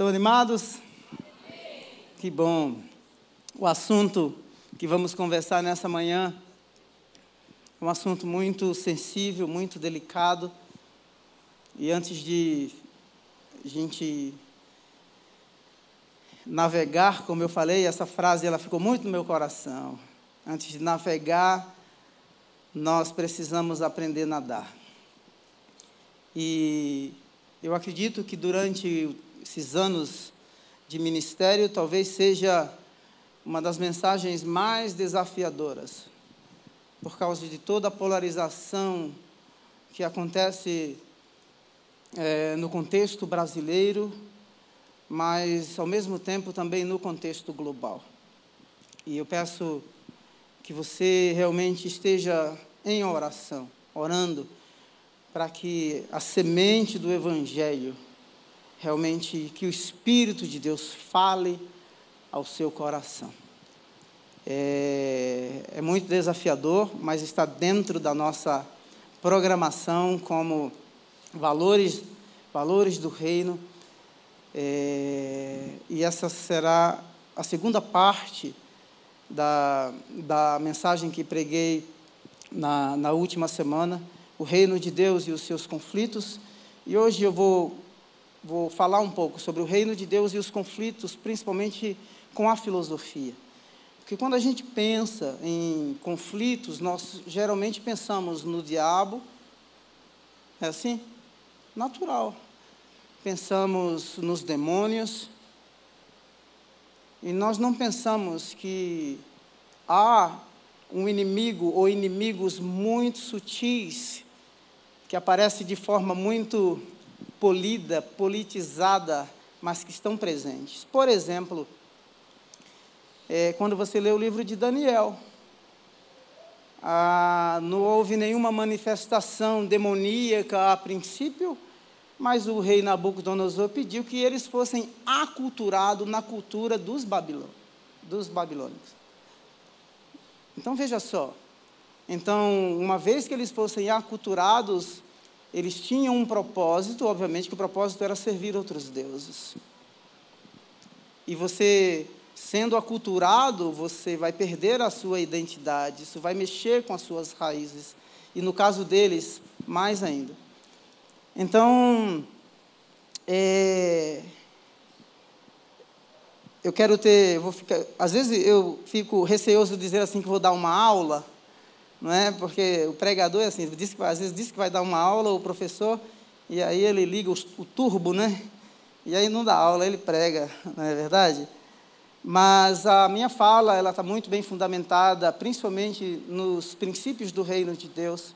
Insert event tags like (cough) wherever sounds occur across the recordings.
Estão animados? Que bom. O assunto que vamos conversar nessa manhã é um assunto muito sensível, muito delicado. E antes de a gente navegar, como eu falei, essa frase ela ficou muito no meu coração. Antes de navegar, nós precisamos aprender a nadar. E eu acredito que durante esses anos de ministério, talvez seja uma das mensagens mais desafiadoras, por causa de toda a polarização que acontece é, no contexto brasileiro, mas ao mesmo tempo também no contexto global. E eu peço que você realmente esteja em oração, orando, para que a semente do Evangelho, realmente, que o Espírito de Deus fale ao seu coração. É, é muito desafiador, mas está dentro da nossa programação como valores, valores do reino. É, e essa será a segunda parte da, da mensagem que preguei na, na última semana, o reino de Deus e os seus conflitos. E hoje eu vou, vou falar um pouco sobre o reino de Deus e os conflitos, principalmente com a filosofia. Porque quando a gente pensa em conflitos, nós geralmente pensamos no diabo, é assim? Natural. Pensamos nos demônios, e nós não pensamos que há um inimigo ou inimigos muito sutis que aparecem de forma muito polida, politizada, mas que estão presentes. Por exemplo, é, quando você lê o livro de Daniel, ah, não houve nenhuma manifestação demoníaca a princípio, mas o rei Nabucodonosor pediu que eles fossem aculturados na cultura dos, babilô dos babilônicos. Então veja só. Então, uma vez que eles fossem aculturados, eles tinham um propósito, obviamente que o propósito era servir outros deuses. E você, sendo aculturado, você vai perder a sua identidade, isso vai mexer com as suas raízes. E no caso deles, mais ainda. Então, é, eu quero ter, vou ficar, às vezes eu fico receoso de dizer assim que vou dar uma aula, não é? Porque o pregador é assim, diz que, às vezes diz que vai dar uma aula o professor e aí ele liga o, o turbo, né? E aí não dá aula, ele prega, não é verdade? Mas a minha fala, ela está muito bem fundamentada, principalmente nos princípios do reino de Deus.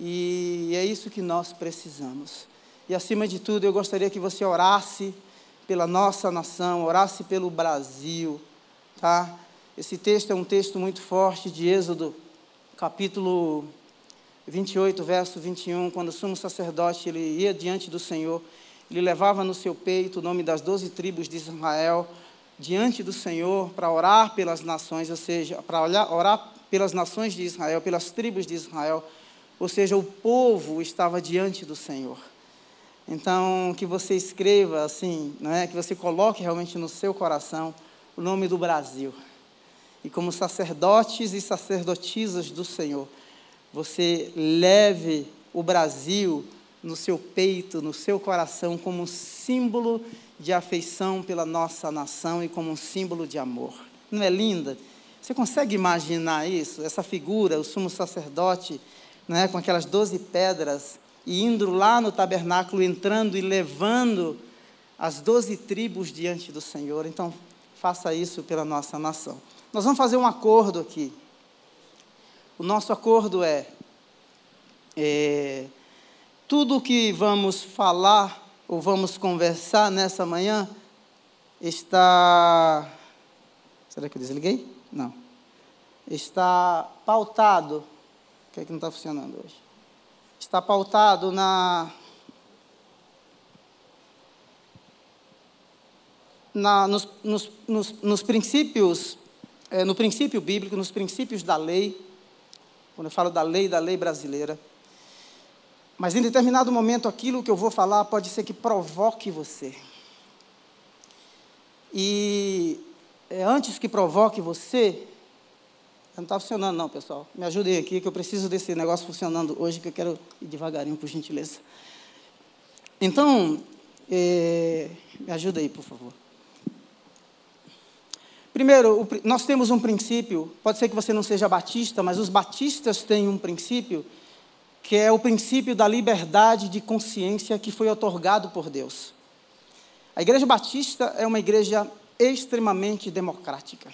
E é isso que nós precisamos. E acima de tudo, eu gostaria que você orasse pela nossa nação, orasse pelo Brasil, tá? Esse texto é um texto muito forte de Êxodo, capítulo 28, verso 21, quando o sumo sacerdote ele ia diante do Senhor, ele levava no seu peito o nome das doze tribos de Israel diante do Senhor para orar pelas nações, ou seja, para orar pelas nações de Israel, pelas tribos de Israel, ou seja, o povo estava diante do Senhor. Então, que você escreva assim, não é? que você coloque realmente no seu coração o nome do Brasil. E como sacerdotes e sacerdotisas do Senhor, você leve o Brasil no seu peito, no seu coração, como um símbolo de afeição pela nossa nação e como um símbolo de amor. Não é linda? Você consegue imaginar isso? Essa figura, o sumo sacerdote, não é? com aquelas doze pedras e indo lá no tabernáculo, entrando e levando as doze tribos diante do Senhor. Então, faça isso pela nossa nação. Nós vamos fazer um acordo aqui. O nosso acordo é, é tudo o que vamos falar ou vamos conversar nessa manhã está. Será que eu desliguei? Não. Está pautado. O que é que não está funcionando hoje? está pautado na, na nos, nos, nos, nos, princípios, é, no princípio bíblico, nos princípios da lei, quando eu falo da lei, da lei brasileira. Mas em determinado momento, aquilo que eu vou falar pode ser que provoque você. E é, antes que provoque você, não está funcionando não, pessoal. Me ajudem aqui, que eu preciso desse negócio funcionando hoje, que eu quero ir devagarinho, por gentileza. Então, é, me ajuda aí, por favor. Primeiro, nós temos um princípio, pode ser que você não seja batista, mas os batistas têm um princípio, que é o princípio da liberdade de consciência que foi otorgado por Deus. A igreja batista é uma igreja extremamente democrática.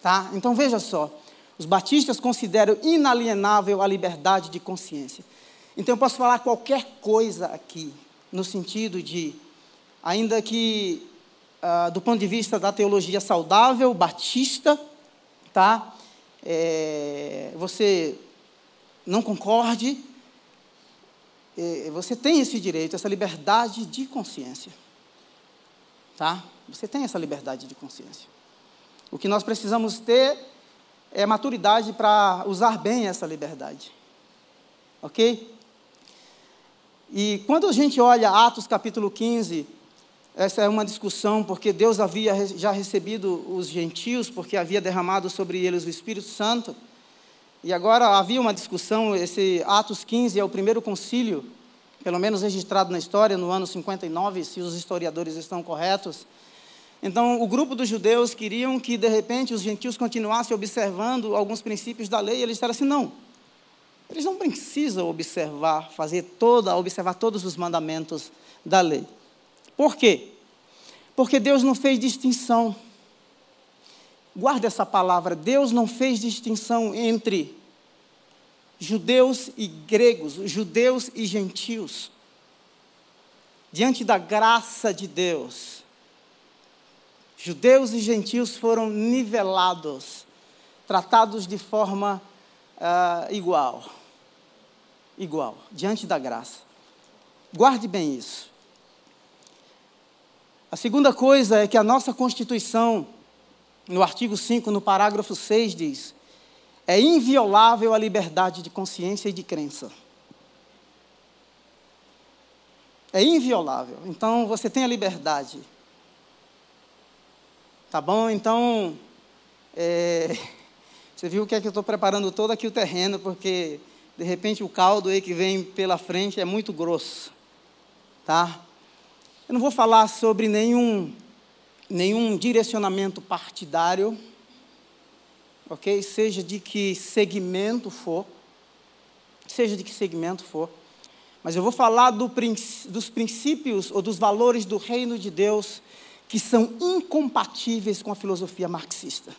Tá? Então veja só, os batistas consideram inalienável a liberdade de consciência. Então eu posso falar qualquer coisa aqui, no sentido de, ainda que ah, do ponto de vista da teologia saudável, batista, tá? É, você não concorde, é, você tem esse direito, essa liberdade de consciência. Tá? Você tem essa liberdade de consciência. O que nós precisamos ter é maturidade para usar bem essa liberdade. Ok? E quando a gente olha Atos capítulo 15, essa é uma discussão, porque Deus havia já recebido os gentios, porque havia derramado sobre eles o Espírito Santo. E agora havia uma discussão, esse Atos 15 é o primeiro concílio, pelo menos registrado na história, no ano 59, se os historiadores estão corretos. Então, o grupo dos judeus queriam que, de repente, os gentios continuassem observando alguns princípios da lei, e eles disseram assim: não, eles não precisam observar, fazer toda, observar todos os mandamentos da lei. Por quê? Porque Deus não fez distinção. Guarda essa palavra: Deus não fez distinção entre judeus e gregos, judeus e gentios. Diante da graça de Deus, judeus e gentios foram nivelados, tratados de forma uh, igual. Igual, diante da graça. Guarde bem isso. A segunda coisa é que a nossa Constituição, no artigo 5, no parágrafo 6, diz: é inviolável a liberdade de consciência e de crença. É inviolável. Então você tem a liberdade. Tá bom? Então, é, (laughs) você viu que é que eu estou preparando todo aqui o terreno, porque de repente o caldo aí que vem pela frente é muito grosso. Tá? Eu não vou falar sobre nenhum, nenhum direcionamento partidário, ok? Seja de que segmento for, seja de que segmento for, mas eu vou falar do, dos princípios ou dos valores do reino de Deus que são incompatíveis com a filosofia marxista.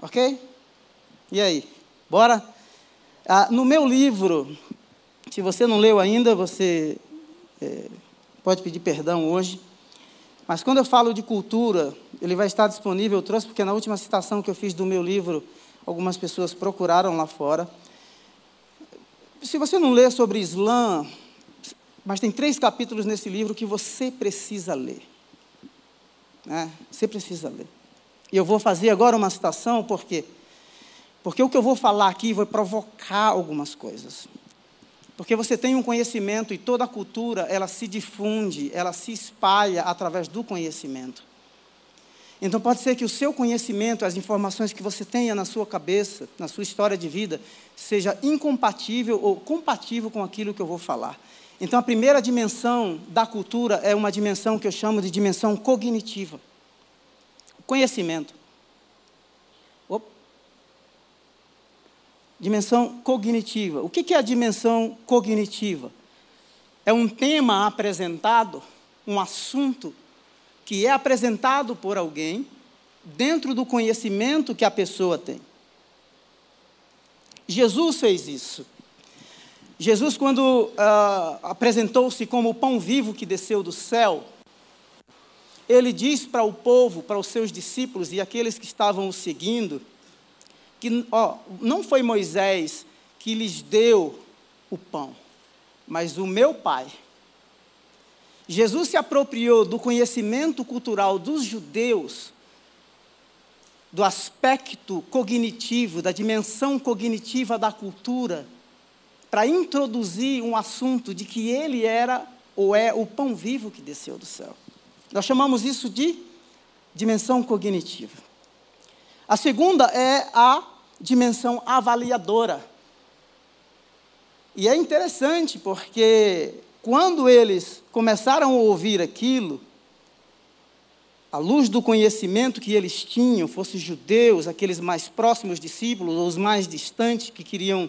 Ok? E aí? Bora? Ah, no meu livro, se você não leu ainda, você é, pode pedir perdão hoje. Mas quando eu falo de cultura, ele vai estar disponível. Eu trouxe porque na última citação que eu fiz do meu livro, algumas pessoas procuraram lá fora. Se você não lê sobre Islã, mas tem três capítulos nesse livro que você precisa ler. Né? Você precisa ler. E eu vou fazer agora uma citação, por quê? Porque o que eu vou falar aqui vai provocar algumas coisas. Porque você tem um conhecimento e toda a cultura, ela se difunde, ela se espalha através do conhecimento. Então pode ser que o seu conhecimento, as informações que você tenha na sua cabeça, na sua história de vida, seja incompatível ou compatível com aquilo que eu vou falar. Então a primeira dimensão da cultura é uma dimensão que eu chamo de dimensão cognitiva. Conhecimento. Dimensão cognitiva. O que é a dimensão cognitiva? É um tema apresentado, um assunto que é apresentado por alguém dentro do conhecimento que a pessoa tem. Jesus fez isso. Jesus, quando uh, apresentou-se como o pão vivo que desceu do céu, ele diz para o povo, para os seus discípulos e aqueles que estavam o seguindo, que ó, não foi Moisés que lhes deu o pão, mas o meu Pai. Jesus se apropriou do conhecimento cultural dos judeus, do aspecto cognitivo, da dimensão cognitiva da cultura, para introduzir um assunto de que ele era ou é o pão vivo que desceu do céu. Nós chamamos isso de dimensão cognitiva. A segunda é a dimensão avaliadora. E é interessante porque quando eles começaram a ouvir aquilo, à luz do conhecimento que eles tinham, fossem judeus, aqueles mais próximos discípulos, ou os mais distantes que queriam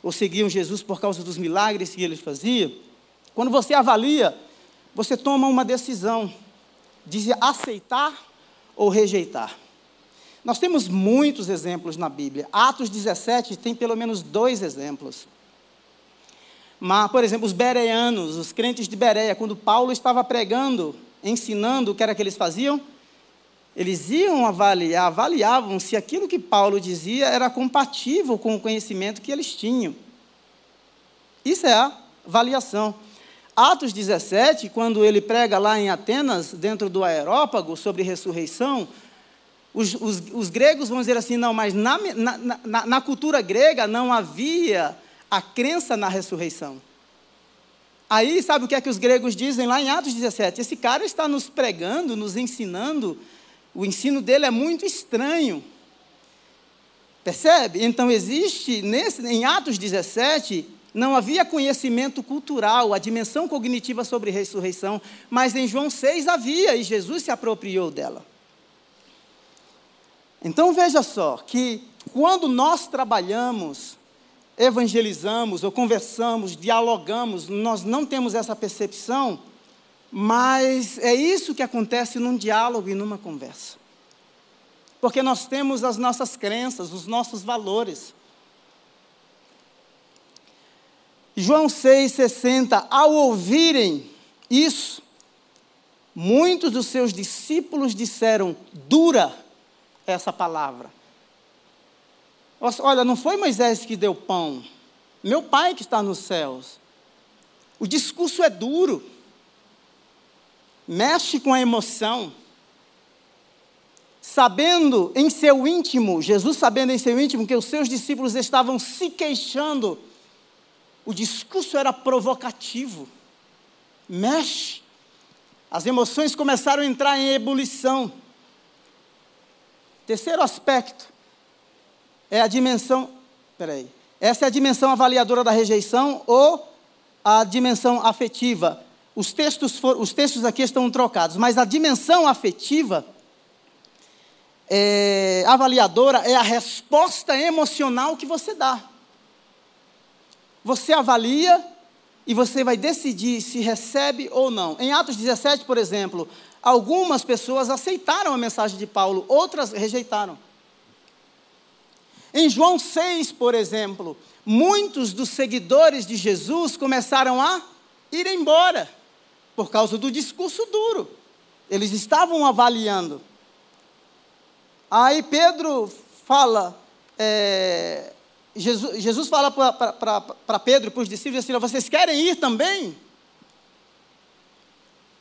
ou seguiam Jesus por causa dos milagres que ele fazia, quando você avalia, você toma uma decisão de aceitar ou rejeitar. Nós temos muitos exemplos na Bíblia. Atos 17 tem pelo menos dois exemplos. Mas, por exemplo, os bereanos, os crentes de Bereia, quando Paulo estava pregando, ensinando o que era que eles faziam, eles iam avaliar, avaliavam se aquilo que Paulo dizia era compatível com o conhecimento que eles tinham. Isso é a avaliação. Atos 17, quando ele prega lá em Atenas, dentro do aerópago, sobre ressurreição, os, os, os gregos vão dizer assim: não, mas na, na, na, na cultura grega não havia a crença na ressurreição. Aí, sabe o que é que os gregos dizem lá em Atos 17? Esse cara está nos pregando, nos ensinando, o ensino dele é muito estranho. Percebe? Então, existe, nesse, em Atos 17, não havia conhecimento cultural, a dimensão cognitiva sobre ressurreição, mas em João 6 havia, e Jesus se apropriou dela. Então, veja só, que quando nós trabalhamos evangelizamos ou conversamos, dialogamos, nós não temos essa percepção, mas é isso que acontece num diálogo e numa conversa. Porque nós temos as nossas crenças, os nossos valores. João 6,60, ao ouvirem isso, muitos dos seus discípulos disseram: dura essa palavra. Olha, não foi Moisés que deu pão, meu pai que está nos céus. O discurso é duro, mexe com a emoção. Sabendo em seu íntimo, Jesus sabendo em seu íntimo que os seus discípulos estavam se queixando, o discurso era provocativo, mexe. As emoções começaram a entrar em ebulição. Terceiro aspecto, é a dimensão. Peraí. Essa é a dimensão avaliadora da rejeição ou a dimensão afetiva. Os textos, for, os textos aqui estão trocados, mas a dimensão afetiva, é, avaliadora, é a resposta emocional que você dá. Você avalia e você vai decidir se recebe ou não. Em Atos 17, por exemplo, algumas pessoas aceitaram a mensagem de Paulo, outras rejeitaram. Em João 6, por exemplo, muitos dos seguidores de Jesus começaram a ir embora por causa do discurso duro. Eles estavam avaliando. Aí Pedro fala, é, Jesus, Jesus fala para Pedro para os discípulos assim: vocês querem ir também?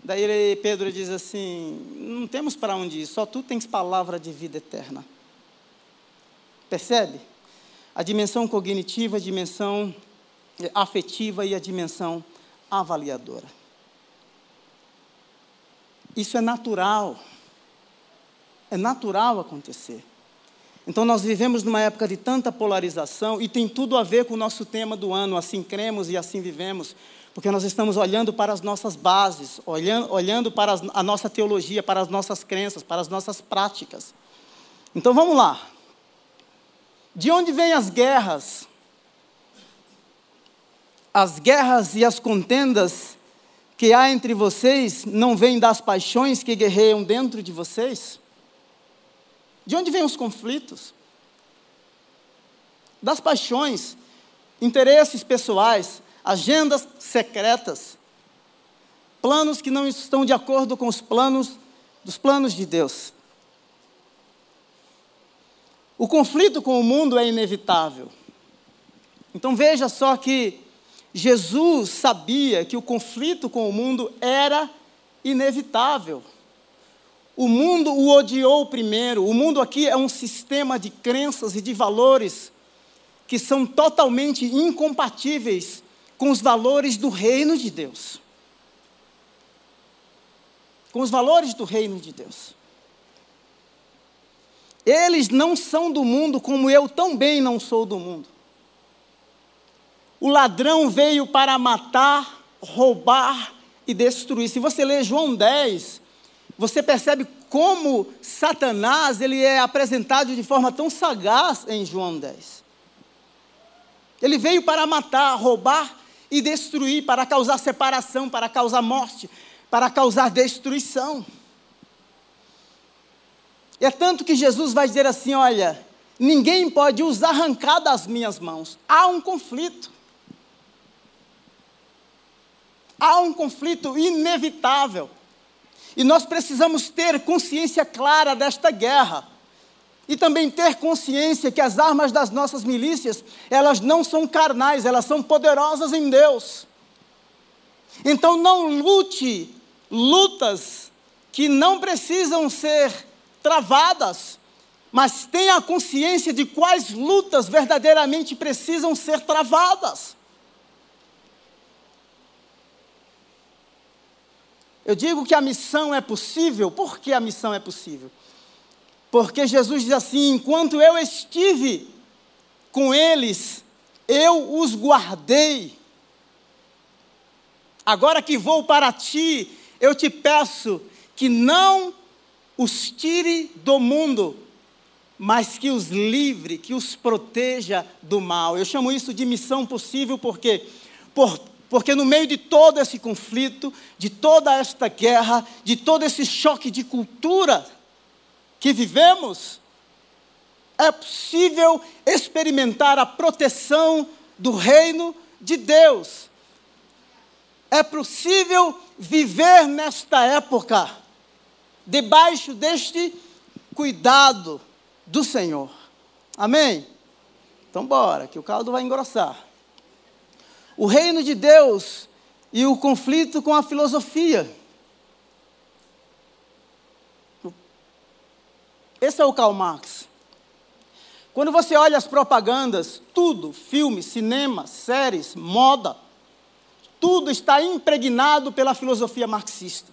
Daí Pedro diz assim: não temos para onde ir, só tu tens palavra de vida eterna. Percebe? A dimensão cognitiva, a dimensão afetiva e a dimensão avaliadora. Isso é natural. É natural acontecer. Então, nós vivemos numa época de tanta polarização e tem tudo a ver com o nosso tema do ano, assim cremos e assim vivemos, porque nós estamos olhando para as nossas bases, olhando, olhando para as, a nossa teologia, para as nossas crenças, para as nossas práticas. Então, vamos lá. De onde vêm as guerras? As guerras e as contendas que há entre vocês não vêm das paixões que guerreiam dentro de vocês? De onde vêm os conflitos? Das paixões, interesses pessoais, agendas secretas, planos que não estão de acordo com os planos dos planos de Deus. O conflito com o mundo é inevitável. Então veja só que Jesus sabia que o conflito com o mundo era inevitável. O mundo o odiou primeiro. O mundo aqui é um sistema de crenças e de valores que são totalmente incompatíveis com os valores do reino de Deus. com os valores do reino de Deus. Eles não são do mundo como eu também não sou do mundo. O ladrão veio para matar, roubar e destruir. Se você ler João 10, você percebe como Satanás ele é apresentado de forma tão sagaz em João 10. Ele veio para matar, roubar e destruir, para causar separação, para causar morte, para causar destruição. E é tanto que Jesus vai dizer assim: olha, ninguém pode os arrancar das minhas mãos. Há um conflito. Há um conflito inevitável. E nós precisamos ter consciência clara desta guerra. E também ter consciência que as armas das nossas milícias, elas não são carnais, elas são poderosas em Deus. Então não lute lutas que não precisam ser travadas, mas tenha consciência de quais lutas verdadeiramente precisam ser travadas. Eu digo que a missão é possível, por que a missão é possível? Porque Jesus diz assim: enquanto eu estive com eles, eu os guardei. Agora que vou para ti, eu te peço que não os tire do mundo, mas que os livre, que os proteja do mal. Eu chamo isso de missão possível porque, por, porque no meio de todo esse conflito, de toda esta guerra, de todo esse choque de cultura que vivemos, é possível experimentar a proteção do reino de Deus. É possível viver nesta época debaixo deste cuidado do Senhor. Amém? Então, bora, que o caldo vai engrossar. O reino de Deus e o conflito com a filosofia. Esse é o Karl Marx. Quando você olha as propagandas, tudo, filmes, cinema, séries, moda, tudo está impregnado pela filosofia marxista.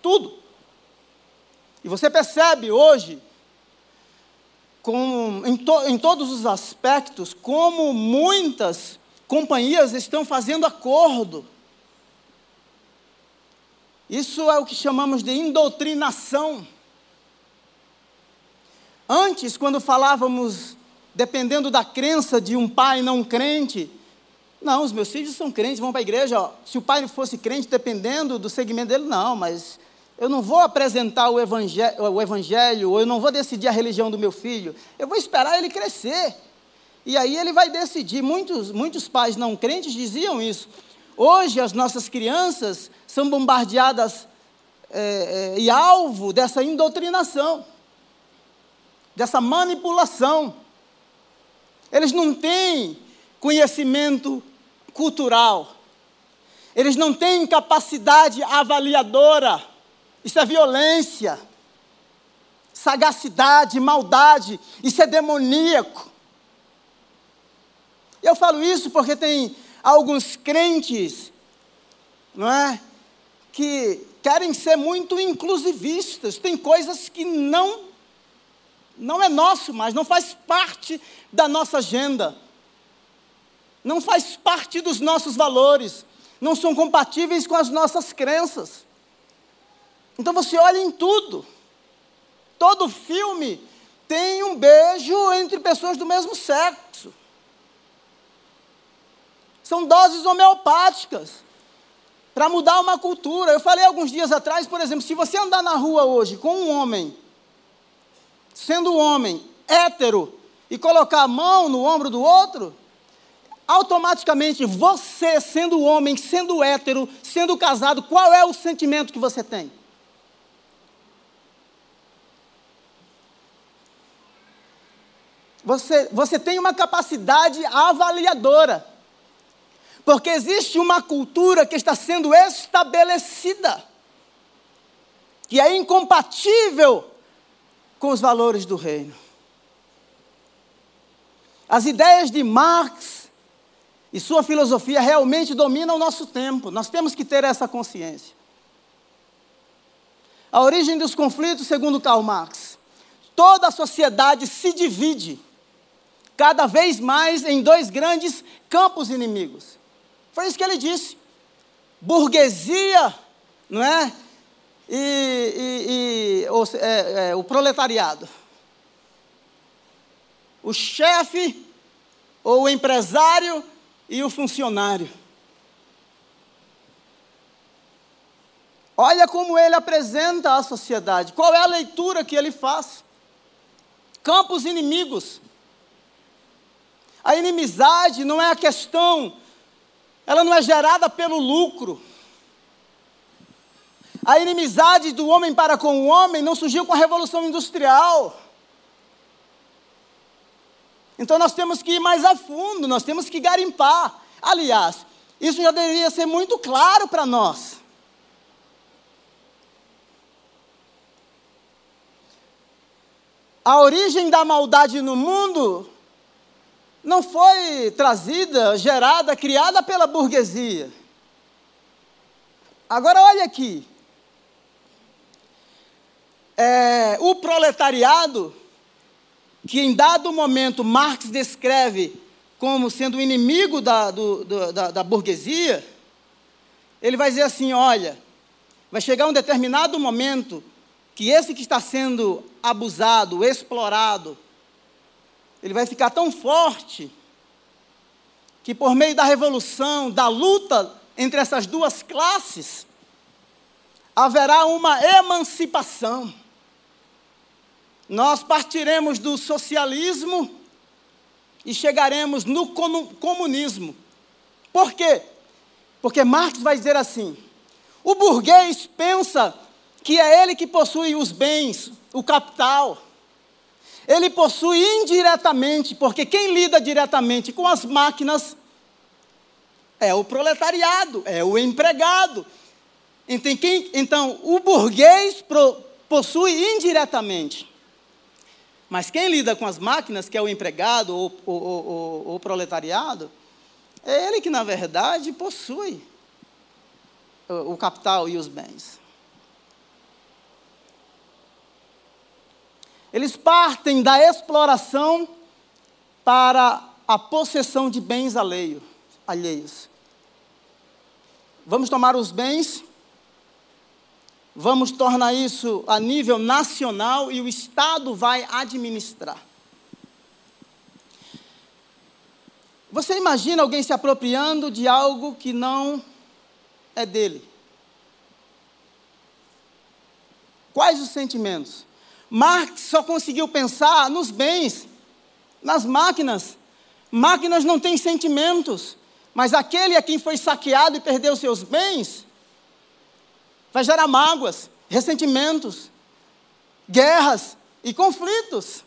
Tudo. E você percebe hoje, com, em, to, em todos os aspectos, como muitas companhias estão fazendo acordo. Isso é o que chamamos de indoutrinação. Antes, quando falávamos, dependendo da crença de um pai não crente, não, os meus filhos são crentes, vão para a igreja. Ó. Se o pai fosse crente, dependendo do segmento dele, não, mas eu não vou apresentar o evangelho, o evangelho, ou eu não vou decidir a religião do meu filho. Eu vou esperar ele crescer. E aí ele vai decidir. Muitos, muitos pais não crentes diziam isso. Hoje as nossas crianças são bombardeadas é, é, e alvo dessa indoutrinação, dessa manipulação. Eles não têm conhecimento cultural, eles não têm capacidade avaliadora isso é violência, sagacidade, maldade, isso é demoníaco. Eu falo isso porque tem alguns crentes, não é? Que querem ser muito inclusivistas, tem coisas que não não é nosso mais, não faz parte da nossa agenda. Não faz parte dos nossos valores, não são compatíveis com as nossas crenças. Então você olha em tudo. Todo filme tem um beijo entre pessoas do mesmo sexo. São doses homeopáticas para mudar uma cultura. Eu falei alguns dias atrás, por exemplo, se você andar na rua hoje com um homem, sendo homem hétero, e colocar a mão no ombro do outro, automaticamente você, sendo homem, sendo hétero, sendo casado, qual é o sentimento que você tem? você, você tem uma capacidade avaliadora. Porque existe uma cultura que está sendo estabelecida, que é incompatível com os valores do reino. As ideias de Marx e sua filosofia realmente dominam o nosso tempo, nós temos que ter essa consciência. A origem dos conflitos, segundo Karl Marx, toda a sociedade se divide cada vez mais em dois grandes campos inimigos. Foi isso que ele disse. Burguesia, não é? E, e, e o, é, é, o proletariado. O chefe ou o empresário e o funcionário. Olha como ele apresenta a sociedade. Qual é a leitura que ele faz? Campos inimigos. A inimizade não é a questão, ela não é gerada pelo lucro. A inimizade do homem para com o homem não surgiu com a Revolução Industrial. Então nós temos que ir mais a fundo, nós temos que garimpar. Aliás, isso já deveria ser muito claro para nós. A origem da maldade no mundo não foi trazida, gerada, criada pela burguesia. Agora olha aqui. É, o proletariado que em dado momento Marx descreve como sendo o inimigo da, do, do, da, da burguesia, ele vai dizer assim: olha, vai chegar um determinado momento que esse que está sendo abusado, explorado, ele vai ficar tão forte que por meio da revolução, da luta entre essas duas classes, haverá uma emancipação. Nós partiremos do socialismo e chegaremos no comunismo. Por quê? Porque Marx vai dizer assim: o burguês pensa que é ele que possui os bens, o capital. Ele possui indiretamente, porque quem lida diretamente com as máquinas é o proletariado, é o empregado. Então, quem, então o burguês pro, possui indiretamente. Mas quem lida com as máquinas, que é o empregado ou o proletariado, é ele que, na verdade, possui o, o capital e os bens. Eles partem da exploração para a possessão de bens alheio, alheios. Vamos tomar os bens Vamos tornar isso a nível nacional e o Estado vai administrar. Você imagina alguém se apropriando de algo que não é dele? Quais os sentimentos? Marx só conseguiu pensar nos bens, nas máquinas. Máquinas não têm sentimentos, mas aquele a quem foi saqueado e perdeu seus bens, vai gerar mágoas, ressentimentos, guerras e conflitos.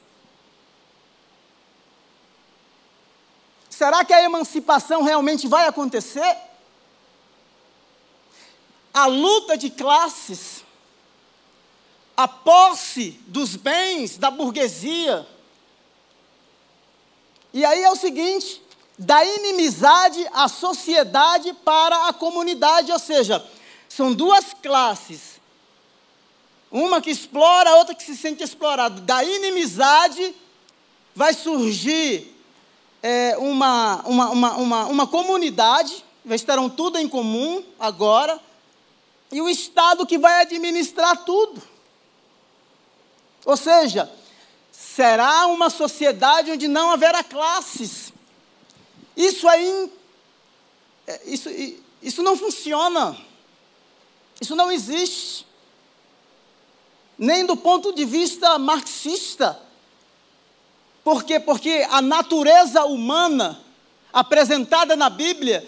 Será que a emancipação realmente vai acontecer? A luta de classes, a posse dos bens da burguesia. E aí é o seguinte: da inimizade à sociedade para a comunidade, ou seja, são duas classes. Uma que explora, a outra que se sente explorada. Da inimizade vai surgir é, uma, uma, uma, uma, uma comunidade, estarão tudo em comum agora, e o Estado que vai administrar tudo. Ou seja, será uma sociedade onde não haverá classes. Isso aí, é, isso, isso não funciona. Isso não existe. Nem do ponto de vista marxista. Por quê? Porque a natureza humana apresentada na Bíblia,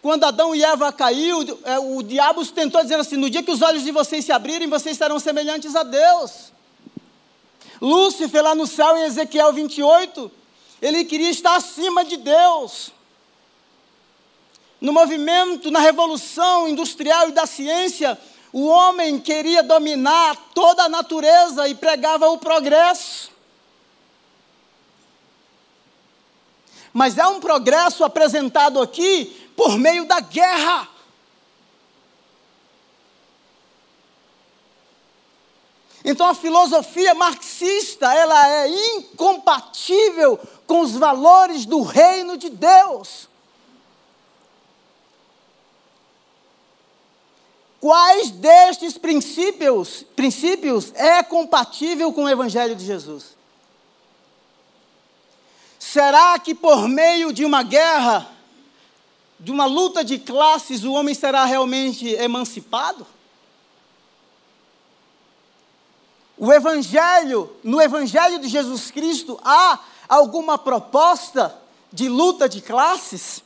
quando Adão e Eva caiu, é, o diabo tentou dizer assim: no dia que os olhos de vocês se abrirem, vocês serão semelhantes a Deus. Lúcifer, lá no céu, em Ezequiel 28, ele queria estar acima de Deus no movimento, na revolução industrial e da ciência, o homem queria dominar toda a natureza e pregava o progresso. Mas é um progresso apresentado aqui por meio da guerra. Então a filosofia marxista, ela é incompatível com os valores do reino de Deus. Quais destes princípios, princípios é compatível com o evangelho de Jesus? Será que por meio de uma guerra, de uma luta de classes, o homem será realmente emancipado? O Evangelho, no Evangelho de Jesus Cristo, há alguma proposta de luta de classes?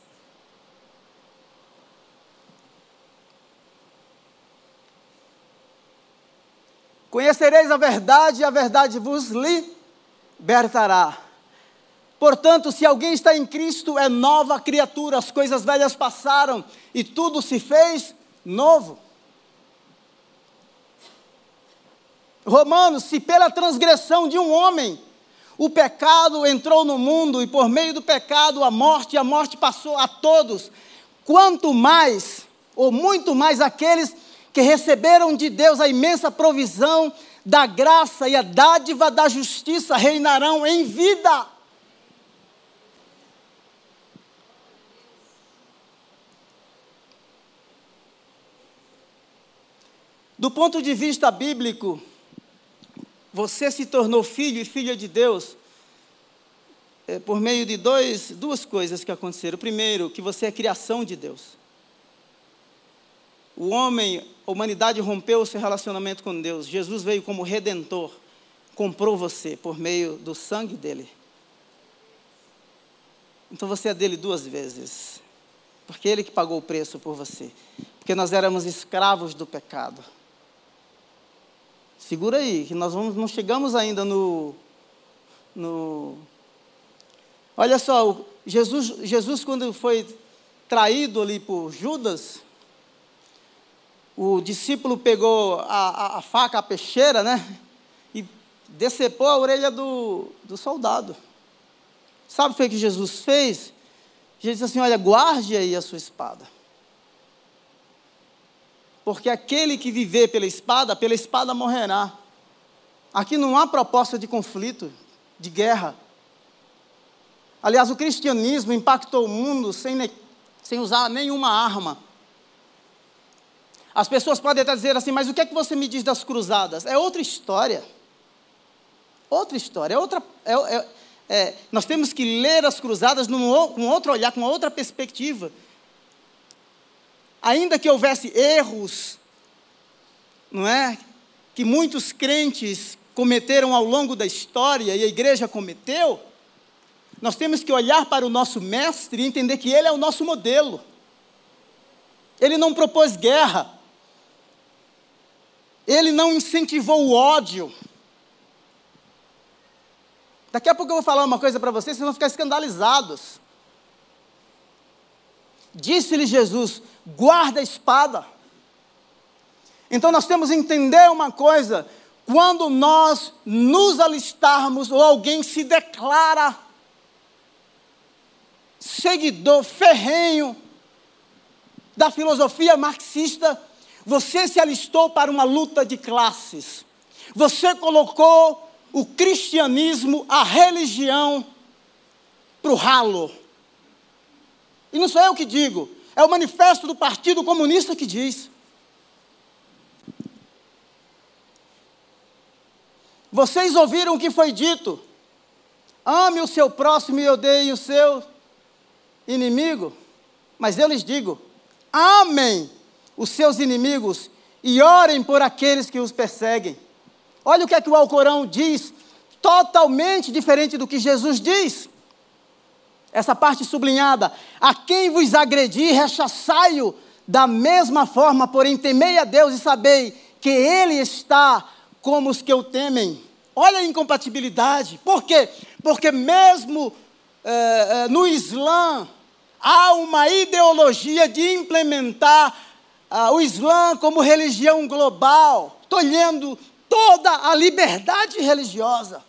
Conhecereis a verdade e a verdade vos libertará. Portanto, se alguém está em Cristo, é nova criatura, as coisas velhas passaram e tudo se fez novo. Romanos, se pela transgressão de um homem o pecado entrou no mundo e por meio do pecado a morte, a morte passou a todos, quanto mais, ou muito mais, aqueles que receberam de Deus a imensa provisão da graça e a dádiva da justiça reinarão em vida. Do ponto de vista bíblico, você se tornou filho e filha de Deus é, por meio de dois, duas coisas que aconteceram. Primeiro, que você é criação de Deus. O homem, a humanidade rompeu o seu relacionamento com Deus. Jesus veio como redentor, comprou você por meio do sangue dele. Então você é dele duas vezes. Porque ele que pagou o preço por você. Porque nós éramos escravos do pecado. Segura aí, que nós vamos, não chegamos ainda no, no. Olha só, Jesus, Jesus, quando foi traído ali por Judas, o discípulo pegou a, a, a faca, a peixeira, né? E decepou a orelha do, do soldado. Sabe o que Jesus fez? Jesus disse assim: Olha, guarde aí a sua espada porque aquele que viver pela espada, pela espada morrerá. Aqui não há proposta de conflito, de guerra. Aliás, o cristianismo impactou o mundo sem, sem usar nenhuma arma. As pessoas podem até dizer assim, mas o que é que você me diz das cruzadas? É outra história. Outra história. É outra, é, é, é, nós temos que ler as cruzadas num, com outro olhar, com outra perspectiva ainda que houvesse erros, não é? Que muitos crentes cometeram ao longo da história e a igreja cometeu, nós temos que olhar para o nosso mestre e entender que ele é o nosso modelo. Ele não propôs guerra. Ele não incentivou o ódio. Daqui a pouco eu vou falar uma coisa para vocês, vocês vão ficar escandalizados. Disse-lhe Jesus: guarda a espada. Então nós temos que entender uma coisa: quando nós nos alistarmos ou alguém se declara seguidor ferrenho da filosofia marxista, você se alistou para uma luta de classes. Você colocou o cristianismo, a religião, para o ralo. E não sou eu que digo, é o manifesto do Partido Comunista que diz. Vocês ouviram o que foi dito? Ame o seu próximo e odeie o seu inimigo. Mas eu lhes digo: amem os seus inimigos e orem por aqueles que os perseguem. Olha o que é que o Alcorão diz, totalmente diferente do que Jesus diz essa parte sublinhada, a quem vos agredir, rechaçai-o da mesma forma, porém temei a Deus e sabei que Ele está como os que o temem. Olha a incompatibilidade. Por quê? Porque mesmo é, é, no Islã há uma ideologia de implementar ah, o Islã como religião global, tolhendo toda a liberdade religiosa.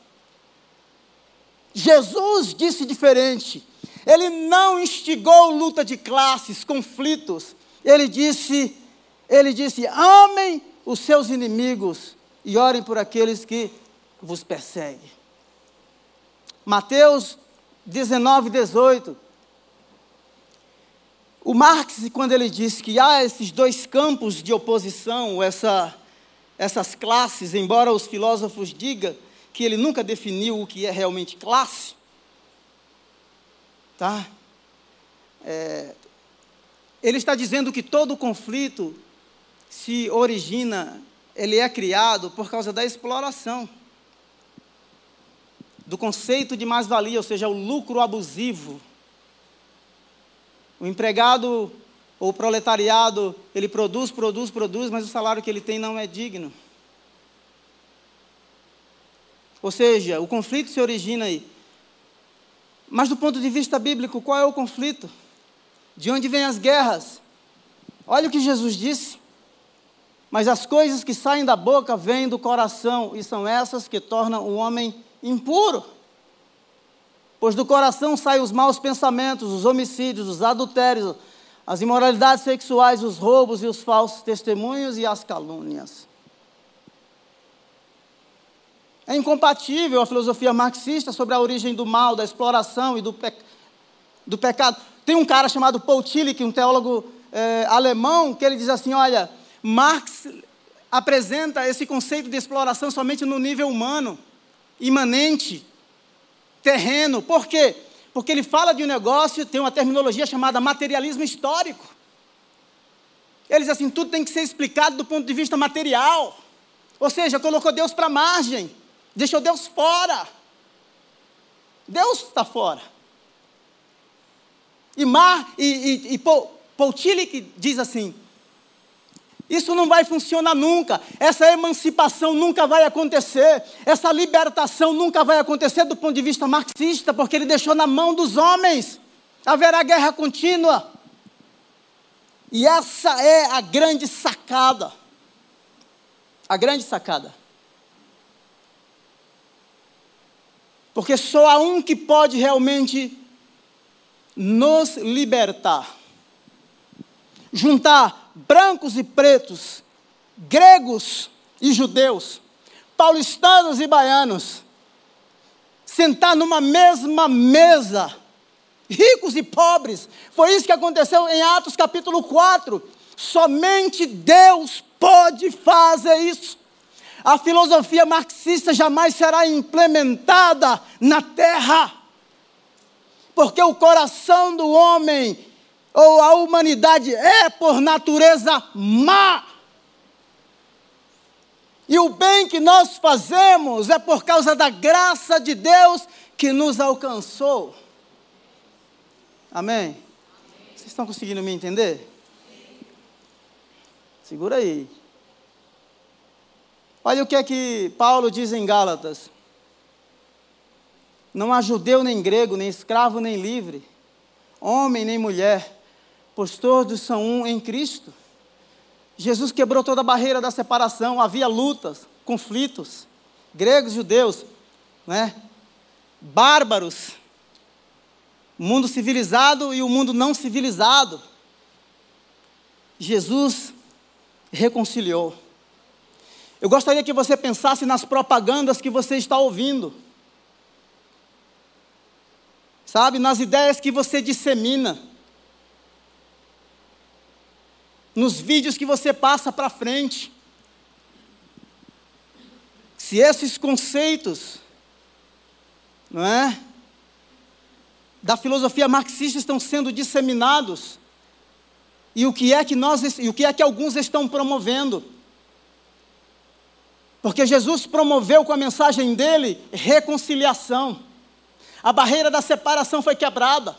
Jesus disse diferente. Ele não instigou luta de classes, conflitos. Ele disse, ele disse: "Amem os seus inimigos e orem por aqueles que vos perseguem. Mateus 19, 18. O Marx, quando ele diz que há esses dois campos de oposição, essa, essas classes, embora os filósofos digam que ele nunca definiu o que é realmente classe, tá? É, ele está dizendo que todo conflito se origina, ele é criado por causa da exploração do conceito de mais-valia, ou seja, o lucro abusivo. O empregado ou o proletariado, ele produz, produz, produz, mas o salário que ele tem não é digno. Ou seja, o conflito se origina aí. Mas do ponto de vista bíblico, qual é o conflito? De onde vêm as guerras? Olha o que Jesus disse. Mas as coisas que saem da boca vêm do coração, e são essas que tornam o homem impuro. Pois do coração saem os maus pensamentos, os homicídios, os adultérios, as imoralidades sexuais, os roubos e os falsos testemunhos e as calúnias. É incompatível a filosofia marxista sobre a origem do mal, da exploração e do, pe do pecado. Tem um cara chamado Paul Tillich, um teólogo é, alemão, que ele diz assim: olha, Marx apresenta esse conceito de exploração somente no nível humano imanente, terreno. Por quê? Porque ele fala de um negócio, tem uma terminologia chamada materialismo histórico. Ele diz assim: tudo tem que ser explicado do ponto de vista material. Ou seja, colocou Deus para a margem, deixou Deus fora. Deus está fora. E, Mar, e, e, e Tillich diz assim: isso não vai funcionar nunca. Essa emancipação nunca vai acontecer. Essa libertação nunca vai acontecer do ponto de vista marxista, porque ele deixou na mão dos homens. Haverá guerra contínua. E essa é a grande sacada. A grande sacada. Porque só há um que pode realmente nos libertar. Juntar brancos e pretos, gregos e judeus, paulistanos e baianos, sentar numa mesma mesa, ricos e pobres. Foi isso que aconteceu em Atos capítulo 4. Somente Deus pode fazer isso. A filosofia marxista jamais será implementada na terra, porque o coração do homem ou a humanidade é por natureza má. E o bem que nós fazemos é por causa da graça de Deus que nos alcançou. Amém? Vocês estão conseguindo me entender? Segura aí. Olha o que é que Paulo diz em Gálatas. Não há judeu nem grego, nem escravo nem livre, homem nem mulher pois todos são um em Cristo. Jesus quebrou toda a barreira da separação, havia lutas, conflitos, gregos, judeus, né? bárbaros, mundo civilizado e o mundo não civilizado. Jesus reconciliou. Eu gostaria que você pensasse nas propagandas que você está ouvindo. Sabe, nas ideias que você dissemina nos vídeos que você passa para frente. Se esses conceitos, não é? Da filosofia marxista estão sendo disseminados, e o que é que nós, e o que é que alguns estão promovendo? Porque Jesus promoveu com a mensagem dele reconciliação. A barreira da separação foi quebrada.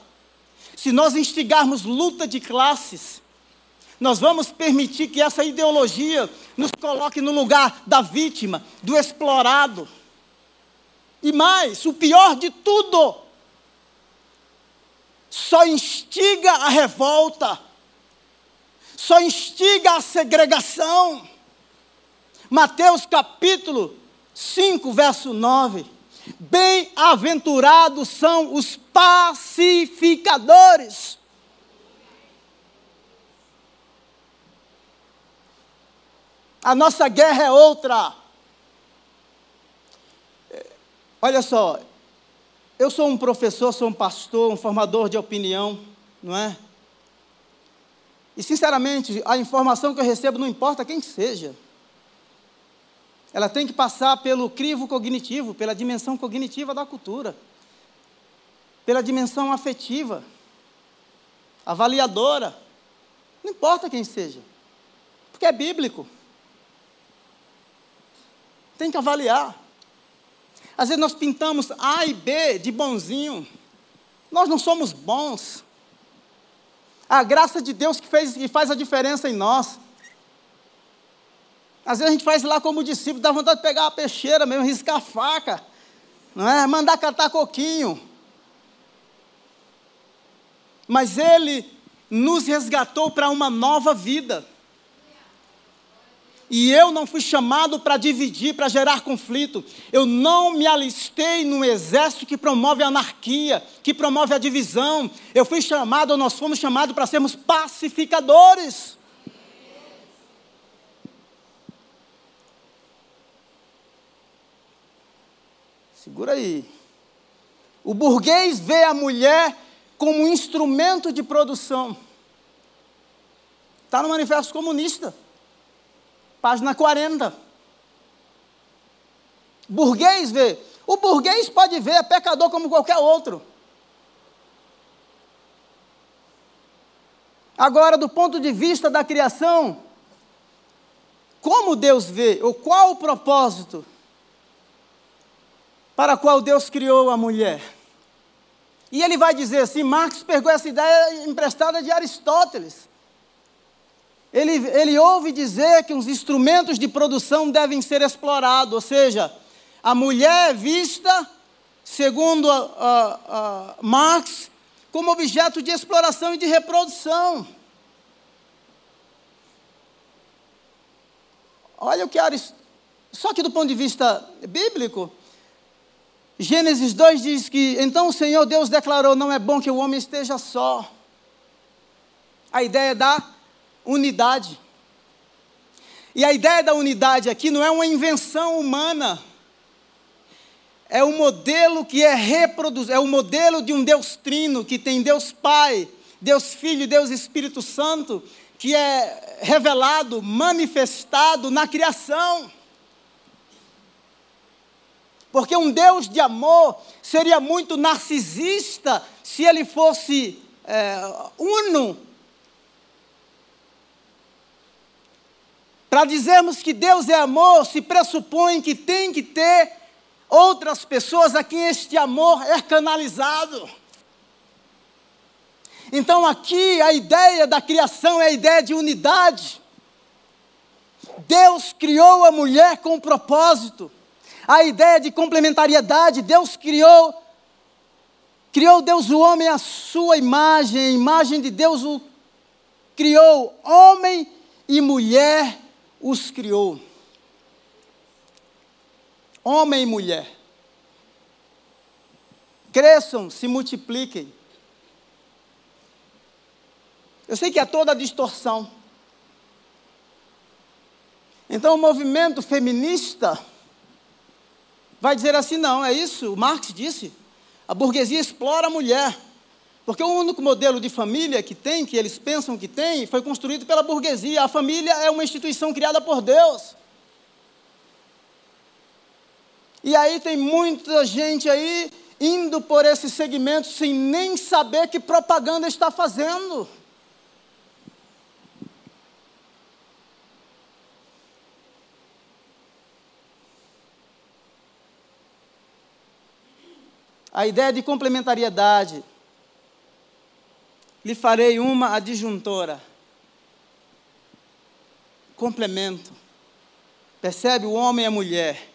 Se nós instigarmos luta de classes, nós vamos permitir que essa ideologia nos coloque no lugar da vítima, do explorado. E mais, o pior de tudo, só instiga a revolta, só instiga a segregação. Mateus capítulo 5, verso 9. Bem-aventurados são os pacificadores A nossa guerra é outra. Olha só, eu sou um professor, sou um pastor, um formador de opinião, não é? E, sinceramente, a informação que eu recebo, não importa quem seja, ela tem que passar pelo crivo cognitivo, pela dimensão cognitiva da cultura, pela dimensão afetiva, avaliadora, não importa quem seja, porque é bíblico. Tem que avaliar. Às vezes nós pintamos A e B de bonzinho. Nós não somos bons. A graça de Deus que, fez, que faz a diferença em nós. Às vezes a gente faz lá como discípulo, dá vontade de pegar a peixeira mesmo, riscar a faca, não é? mandar catar coquinho. Mas Ele nos resgatou para uma nova vida. E eu não fui chamado para dividir, para gerar conflito. Eu não me alistei num exército que promove a anarquia, que promove a divisão. Eu fui chamado, nós fomos chamados para sermos pacificadores. Segura aí. O burguês vê a mulher como um instrumento de produção. Está no Manifesto Comunista página 40. Burguês vê. O burguês pode ver, pecador como qualquer outro. Agora, do ponto de vista da criação, como Deus vê, ou qual o propósito para qual Deus criou a mulher? E ele vai dizer assim: Marx pegou essa ideia emprestada de Aristóteles. Ele, ele ouve dizer que os instrumentos de produção devem ser explorados, ou seja, a mulher é vista, segundo a, a, a Marx, como objeto de exploração e de reprodução. Olha o que Aristóteles. Só que do ponto de vista bíblico, Gênesis 2 diz que então o Senhor Deus declarou: não é bom que o homem esteja só. A ideia da unidade. E a ideia da unidade aqui não é uma invenção humana. É um modelo que é reproduzido, é o um modelo de um Deus trino, que tem Deus Pai, Deus Filho e Deus Espírito Santo, que é revelado, manifestado na criação. Porque um Deus de amor seria muito narcisista se ele fosse é, uno Para dizermos que Deus é amor, se pressupõe que tem que ter outras pessoas a quem este amor é canalizado. Então, aqui, a ideia da criação é a ideia de unidade. Deus criou a mulher com um propósito. A ideia de complementariedade, Deus criou criou Deus o homem à sua imagem, a imagem de Deus o criou homem e mulher os criou. Homem e mulher. Cresçam, se multipliquem. Eu sei que é toda distorção. Então o movimento feminista vai dizer assim: não, é isso, o Marx disse. A burguesia explora a mulher. Porque o único modelo de família que tem, que eles pensam que tem, foi construído pela burguesia. A família é uma instituição criada por Deus. E aí tem muita gente aí indo por esse segmento sem nem saber que propaganda está fazendo. A ideia de complementariedade lhe farei uma adjuntora. Complemento. Percebe o homem e a mulher.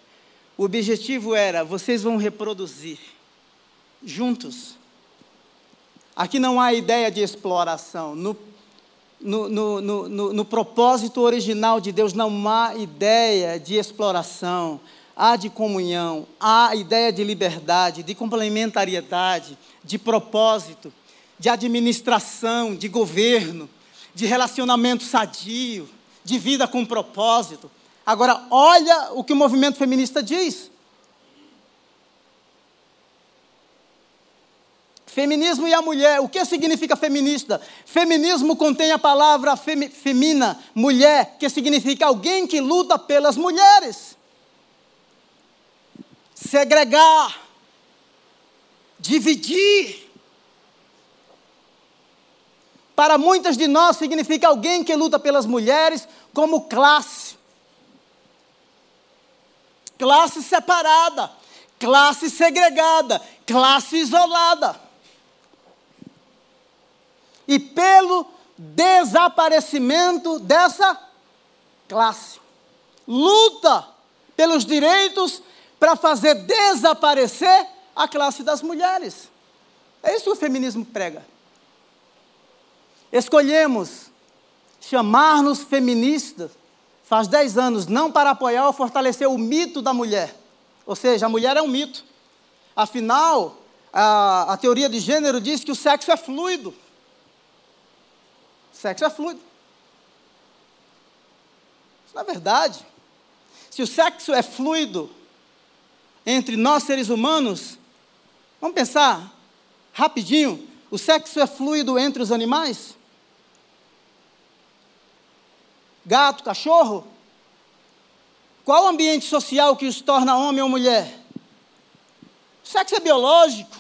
O objetivo era: vocês vão reproduzir juntos. Aqui não há ideia de exploração. No, no, no, no, no propósito original de Deus não há ideia de exploração. Há de comunhão, há ideia de liberdade, de complementariedade, de propósito de administração, de governo, de relacionamento sadio, de vida com propósito. Agora, olha o que o movimento feminista diz. Feminismo e a mulher. O que significa feminista? Feminismo contém a palavra femi, femina, mulher, que significa alguém que luta pelas mulheres. Segregar, dividir. Para muitas de nós significa alguém que luta pelas mulheres como classe. Classe separada, classe segregada, classe isolada e pelo desaparecimento dessa classe. Luta pelos direitos para fazer desaparecer a classe das mulheres. É isso que o feminismo prega. Escolhemos chamar-nos feministas faz 10 anos, não para apoiar ou fortalecer o mito da mulher. Ou seja, a mulher é um mito. Afinal, a, a teoria de gênero diz que o sexo é fluido. Sexo é fluido. Isso não é verdade. Se o sexo é fluido entre nós seres humanos, vamos pensar rapidinho: o sexo é fluido entre os animais? Gato, cachorro? Qual o ambiente social que os torna homem ou mulher? O sexo é biológico.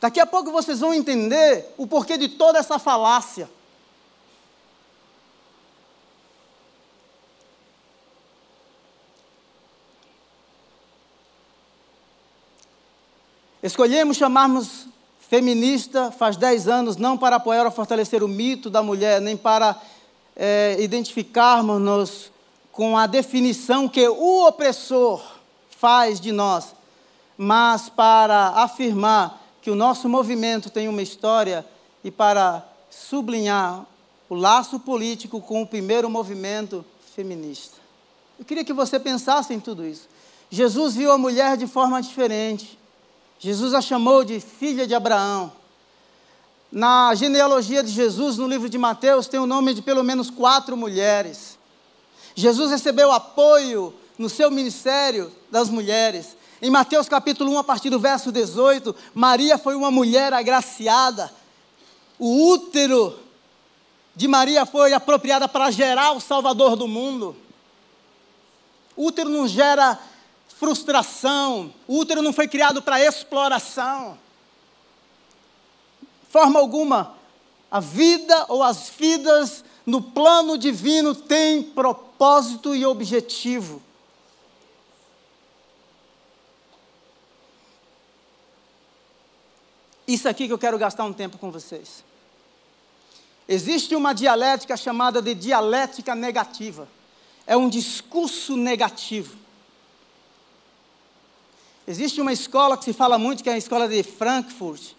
Daqui a pouco vocês vão entender o porquê de toda essa falácia. Escolhemos chamarmos feminista faz 10 anos, não para apoiar ou fortalecer o mito da mulher, nem para é, identificarmos-nos com a definição que o opressor faz de nós, mas para afirmar que o nosso movimento tem uma história e para sublinhar o laço político com o primeiro movimento feminista. Eu queria que você pensasse em tudo isso. Jesus viu a mulher de forma diferente. Jesus a chamou de filha de Abraão. Na genealogia de Jesus, no livro de Mateus, tem o nome de pelo menos quatro mulheres. Jesus recebeu apoio no seu ministério das mulheres. Em Mateus capítulo 1, a partir do verso 18, Maria foi uma mulher agraciada. O útero de Maria foi apropriada para gerar o Salvador do mundo. O útero não gera frustração, o útero não foi criado para exploração. Forma alguma, a vida ou as vidas no plano divino têm propósito e objetivo. Isso aqui que eu quero gastar um tempo com vocês. Existe uma dialética chamada de dialética negativa. É um discurso negativo. Existe uma escola que se fala muito, que é a escola de Frankfurt.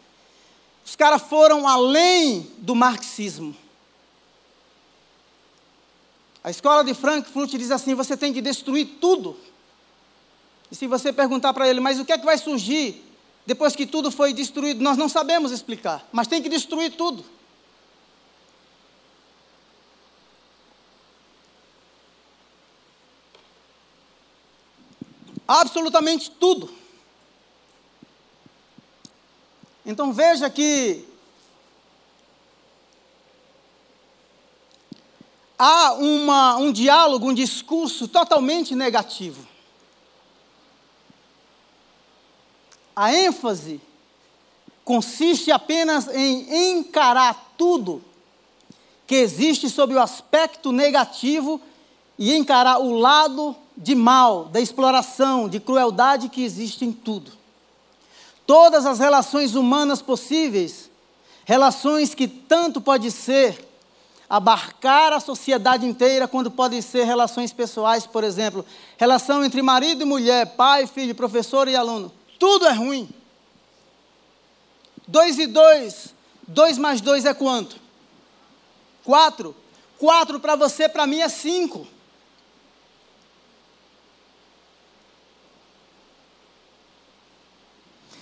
Os caras foram além do marxismo. A escola de Frankfurt diz assim: você tem que destruir tudo. E se você perguntar para ele, mas o que é que vai surgir depois que tudo foi destruído, nós não sabemos explicar, mas tem que destruir tudo. Absolutamente tudo. Então veja que há uma, um diálogo, um discurso totalmente negativo. A ênfase consiste apenas em encarar tudo que existe sob o aspecto negativo e encarar o lado de mal, da exploração, de crueldade que existe em tudo. Todas as relações humanas possíveis, relações que tanto pode ser abarcar a sociedade inteira, quando podem ser relações pessoais, por exemplo, relação entre marido e mulher, pai, filho, professor e aluno. Tudo é ruim. Dois e dois, dois mais dois é quanto? Quatro. Quatro para você, para mim é cinco.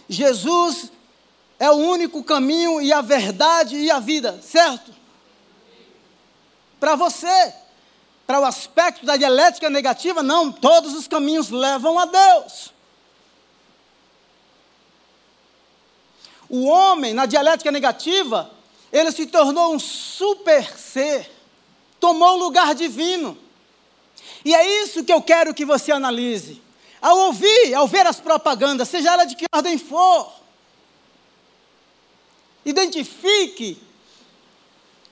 Jesus é o único caminho e a verdade e a vida, certo? Para você, para o aspecto da dialética negativa, não, todos os caminhos levam a Deus. O homem, na dialética negativa, ele se tornou um super ser, tomou o lugar divino. E é isso que eu quero que você analise. Ao ouvir, ao ver as propagandas, seja ela de que ordem for, identifique,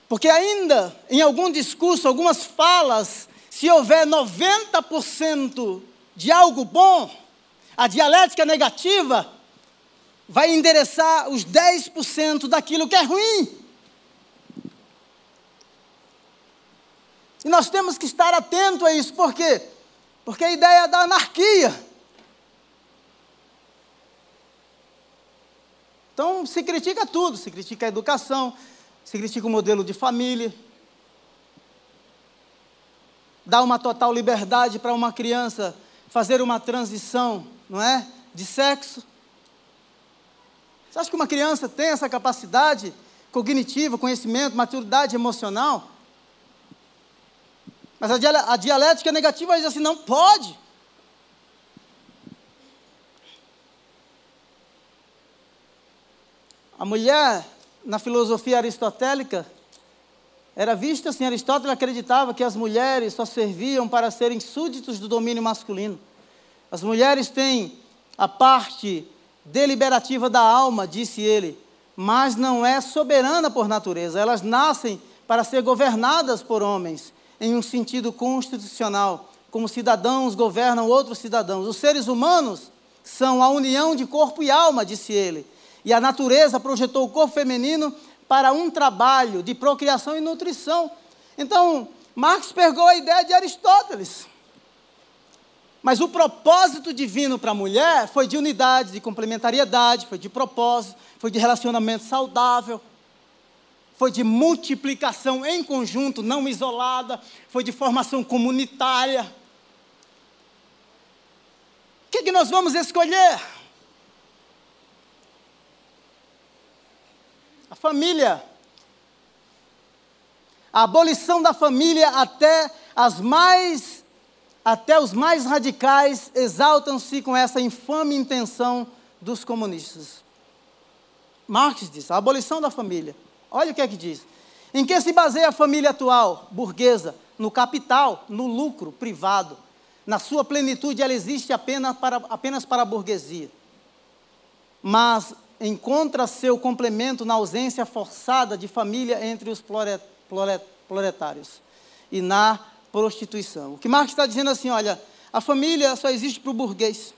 porque ainda em algum discurso, algumas falas, se houver 90% de algo bom, a dialética negativa vai endereçar os 10% daquilo que é ruim. E nós temos que estar atento a isso, por quê? Porque a ideia é da anarquia. Então se critica tudo, se critica a educação, se critica o modelo de família, dá uma total liberdade para uma criança fazer uma transição, não é? De sexo. Você acha que uma criança tem essa capacidade cognitiva, conhecimento, maturidade emocional? Mas a dialética negativa diz assim: não pode. A mulher, na filosofia aristotélica, era vista assim: Aristóteles acreditava que as mulheres só serviam para serem súditos do domínio masculino. As mulheres têm a parte deliberativa da alma, disse ele, mas não é soberana por natureza. Elas nascem para ser governadas por homens em um sentido constitucional, como cidadãos governam outros cidadãos. Os seres humanos são a união de corpo e alma, disse ele. E a natureza projetou o corpo feminino para um trabalho de procriação e nutrição. Então, Marx pegou a ideia de Aristóteles. Mas o propósito divino para a mulher foi de unidade, de complementariedade, foi de propósito, foi de relacionamento saudável foi de multiplicação em conjunto, não isolada, foi de formação comunitária. O que, que nós vamos escolher? Família. A abolição da família até as mais até os mais radicais exaltam-se com essa infame intenção dos comunistas. Marx diz: a abolição da família. Olha o que é que diz. Em que se baseia a família atual, burguesa? No capital, no lucro privado. Na sua plenitude, ela existe apenas para, apenas para a burguesia. Mas encontra seu complemento na ausência forçada de família entre os proletários e na prostituição. O que Marx está dizendo assim: olha, a família só existe para o burguês.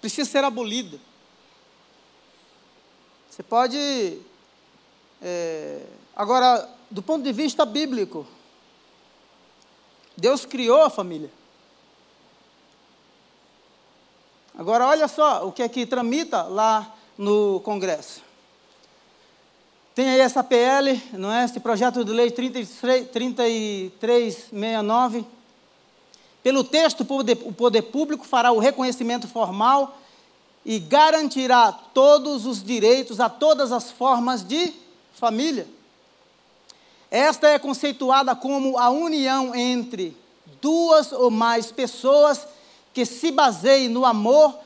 Precisa ser abolida. Você pode é, agora, do ponto de vista bíblico, Deus criou a família. Agora, olha só o que é que tramita lá no Congresso. Tem aí essa PL, não é? Esse projeto de lei 33, 3369. Pelo texto, o poder público fará o reconhecimento formal e garantirá todos os direitos a todas as formas de família. Esta é conceituada como a união entre duas ou mais pessoas que se baseiem no amor,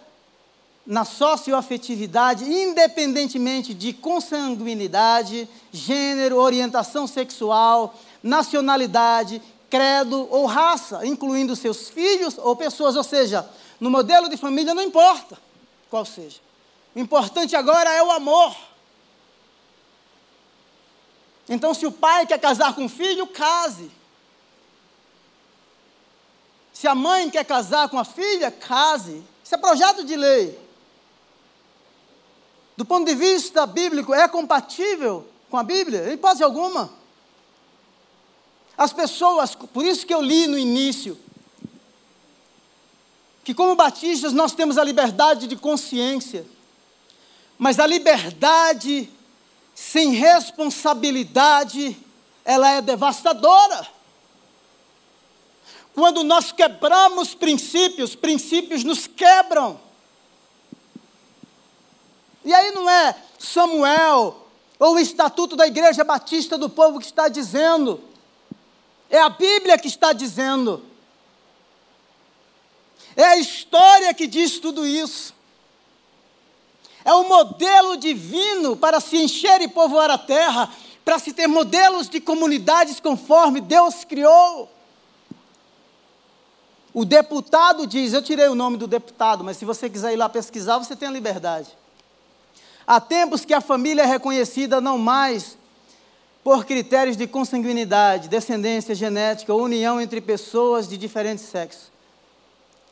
na socioafetividade, independentemente de consanguinidade, gênero, orientação sexual, nacionalidade, credo ou raça, incluindo seus filhos ou pessoas, ou seja, no modelo de família não importa qual seja. O importante agora é o amor. Então, se o pai quer casar com o filho, case. Se a mãe quer casar com a filha, case. Isso é projeto de lei. Do ponto de vista bíblico, é compatível com a Bíblia? Em hipótese alguma. As pessoas, por isso que eu li no início, que como batistas nós temos a liberdade de consciência, mas a liberdade sem responsabilidade, ela é devastadora. Quando nós quebramos princípios, princípios nos quebram. E aí não é Samuel ou o estatuto da Igreja Batista do Povo que está dizendo, é a Bíblia que está dizendo. É a história que diz tudo isso. É o modelo divino para se encher e povoar a terra, para se ter modelos de comunidades conforme Deus criou. O deputado diz, eu tirei o nome do deputado, mas se você quiser ir lá pesquisar, você tem a liberdade. Há tempos que a família é reconhecida não mais por critérios de consanguinidade, descendência genética ou união entre pessoas de diferentes sexos,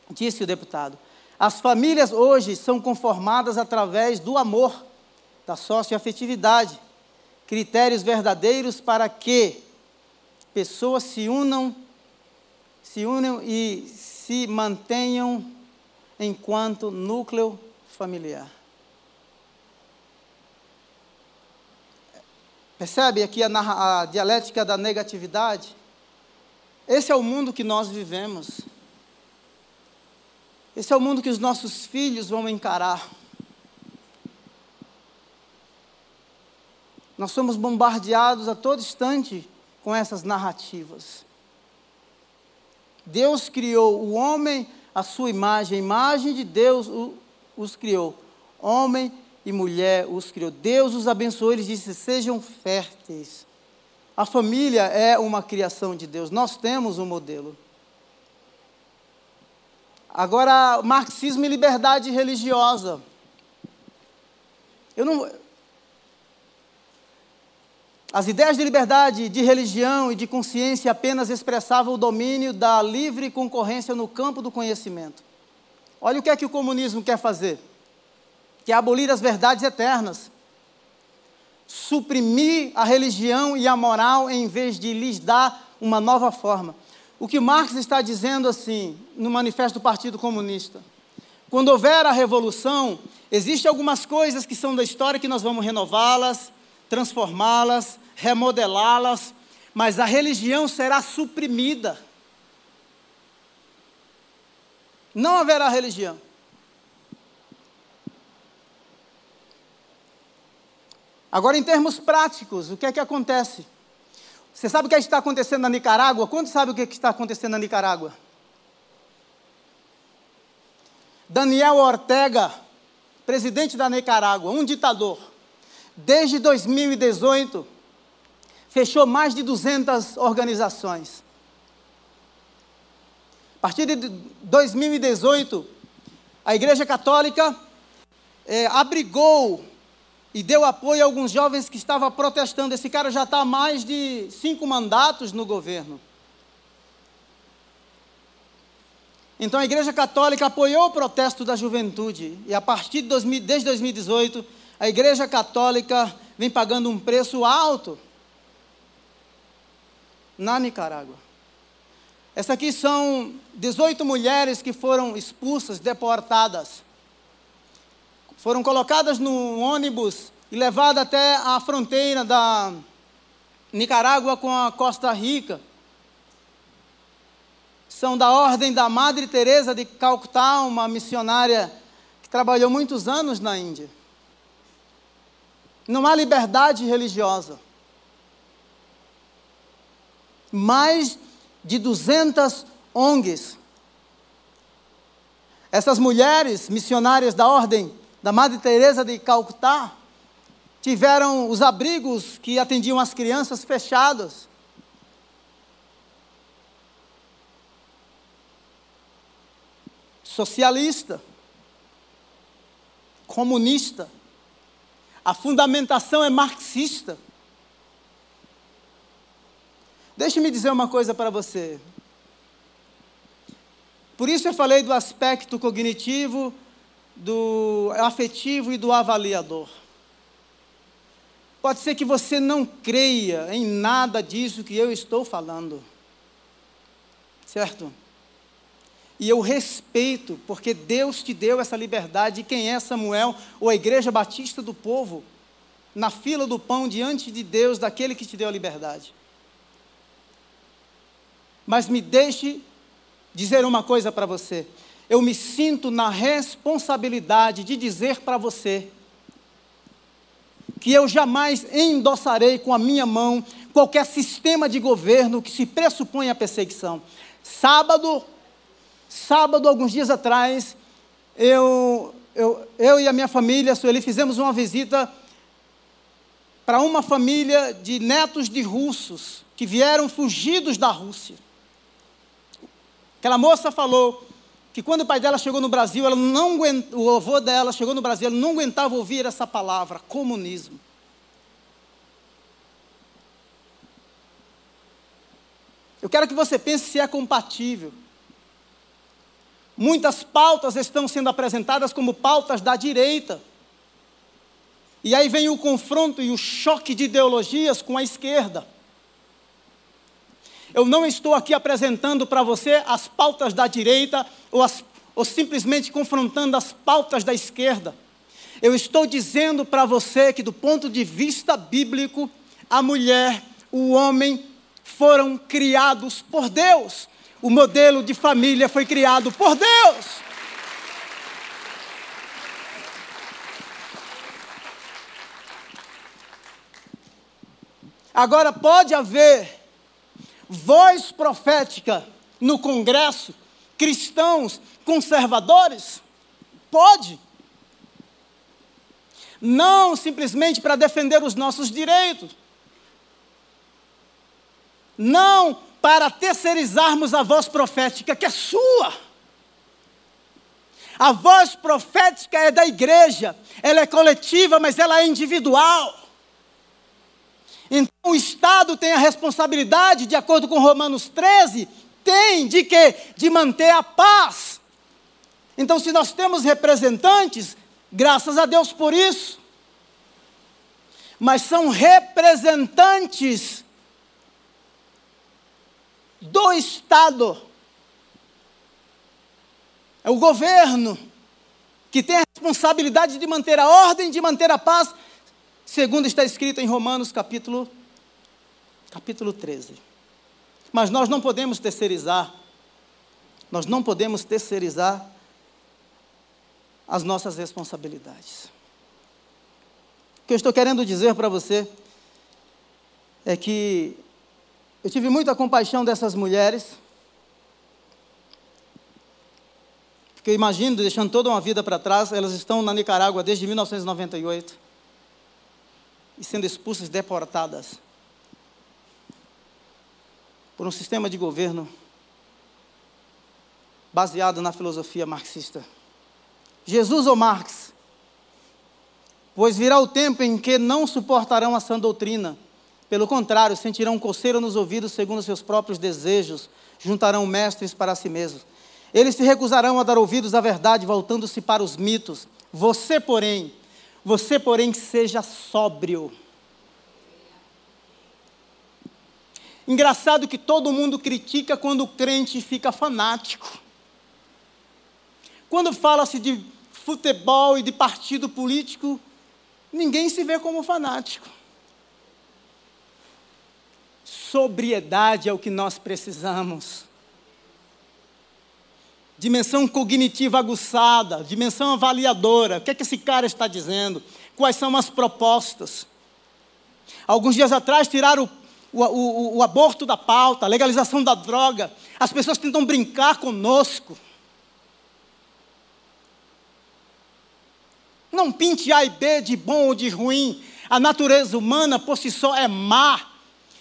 disse o deputado. As famílias hoje são conformadas através do amor, da socioafetividade, critérios verdadeiros para que pessoas se unam, se unam e se mantenham enquanto núcleo familiar. Percebe aqui a, a dialética da negatividade? Esse é o mundo que nós vivemos. Esse é o mundo que os nossos filhos vão encarar. Nós somos bombardeados a todo instante com essas narrativas. Deus criou o homem à sua imagem, a imagem de Deus os criou. Homem e mulher os criou. Deus os abençoou, ele disse: sejam férteis. A família é uma criação de Deus, nós temos um modelo. Agora, marxismo e liberdade religiosa. Eu não. As ideias de liberdade, de religião e de consciência apenas expressavam o domínio da livre concorrência no campo do conhecimento. Olha o que é que o comunismo quer fazer que é abolir as verdades eternas, suprimir a religião e a moral em vez de lhes dar uma nova forma. O que Marx está dizendo assim, no manifesto do Partido Comunista, quando houver a revolução, existem algumas coisas que são da história que nós vamos renová-las, transformá-las, remodelá-las, mas a religião será suprimida. Não haverá religião. Agora, em termos práticos, o que é que acontece? Você sabe o que está acontecendo na Nicarágua? Quantos sabe o que está acontecendo na Nicarágua? Daniel Ortega, presidente da Nicarágua, um ditador, desde 2018, fechou mais de 200 organizações. A partir de 2018, a Igreja Católica é, abrigou e deu apoio a alguns jovens que estavam protestando. Esse cara já está há mais de cinco mandatos no governo. Então a Igreja Católica apoiou o protesto da juventude. E a partir de 2000, desde 2018, a Igreja Católica vem pagando um preço alto na Nicarágua. Essa aqui são 18 mulheres que foram expulsas, deportadas foram colocadas no ônibus e levadas até a fronteira da Nicarágua com a Costa Rica. São da ordem da Madre Teresa de Calcutá, uma missionária que trabalhou muitos anos na Índia. Não há liberdade religiosa. Mais de 200 ONGs. Essas mulheres missionárias da ordem da Madre Teresa de Calcutá tiveram os abrigos que atendiam as crianças fechados. Socialista, comunista, a fundamentação é marxista. Deixe-me dizer uma coisa para você. Por isso eu falei do aspecto cognitivo do afetivo e do avaliador. Pode ser que você não creia em nada disso que eu estou falando. Certo? E eu respeito, porque Deus te deu essa liberdade. E quem é Samuel, ou a igreja batista do povo, na fila do pão diante de Deus, daquele que te deu a liberdade. Mas me deixe dizer uma coisa para você eu me sinto na responsabilidade de dizer para você que eu jamais endossarei com a minha mão qualquer sistema de governo que se pressupõe a perseguição. Sábado, sábado, alguns dias atrás, eu eu, eu e a minha família, a Sueli, fizemos uma visita para uma família de netos de russos que vieram fugidos da Rússia. Aquela moça falou que quando o pai dela chegou no Brasil, ela não o avô dela chegou no Brasil, ela não aguentava ouvir essa palavra, comunismo. Eu quero que você pense se é compatível. Muitas pautas estão sendo apresentadas como pautas da direita. E aí vem o confronto e o choque de ideologias com a esquerda. Eu não estou aqui apresentando para você as pautas da direita ou, as, ou simplesmente confrontando as pautas da esquerda. Eu estou dizendo para você que, do ponto de vista bíblico, a mulher, o homem foram criados por Deus. O modelo de família foi criado por Deus. Agora, pode haver voz profética no Congresso, cristãos conservadores? Pode. Não simplesmente para defender os nossos direitos. Não para terceirizarmos a voz profética, que é sua. A voz profética é da igreja, ela é coletiva, mas ela é individual. Então o Estado tem a responsabilidade, de acordo com Romanos 13, tem de quê? De manter a paz. Então, se nós temos representantes, graças a Deus por isso. Mas são representantes do Estado. É o governo que tem a responsabilidade de manter a ordem, de manter a paz, segundo está escrito em Romanos capítulo capítulo 13. Mas nós não podemos terceirizar, nós não podemos terceirizar as nossas responsabilidades. O que eu estou querendo dizer para você é que eu tive muita compaixão dessas mulheres, porque imagino, deixando toda uma vida para trás, elas estão na Nicarágua desde 1998 e sendo expulsas, deportadas por um sistema de governo baseado na filosofia marxista. Jesus ou Marx? Pois virá o tempo em que não suportarão a sã doutrina. Pelo contrário, sentirão coceira nos ouvidos segundo seus próprios desejos, juntarão mestres para si mesmos. Eles se recusarão a dar ouvidos à verdade, voltando-se para os mitos. Você, porém, você, porém, seja sóbrio Engraçado que todo mundo critica quando o crente fica fanático. Quando fala-se de futebol e de partido político, ninguém se vê como fanático. Sobriedade é o que nós precisamos. Dimensão cognitiva aguçada, dimensão avaliadora. O que é que esse cara está dizendo? Quais são as propostas? Alguns dias atrás tiraram o, o, o aborto da pauta, a legalização da droga. As pessoas tentam brincar conosco. Não pinte A e B de bom ou de ruim. A natureza humana por si só é má.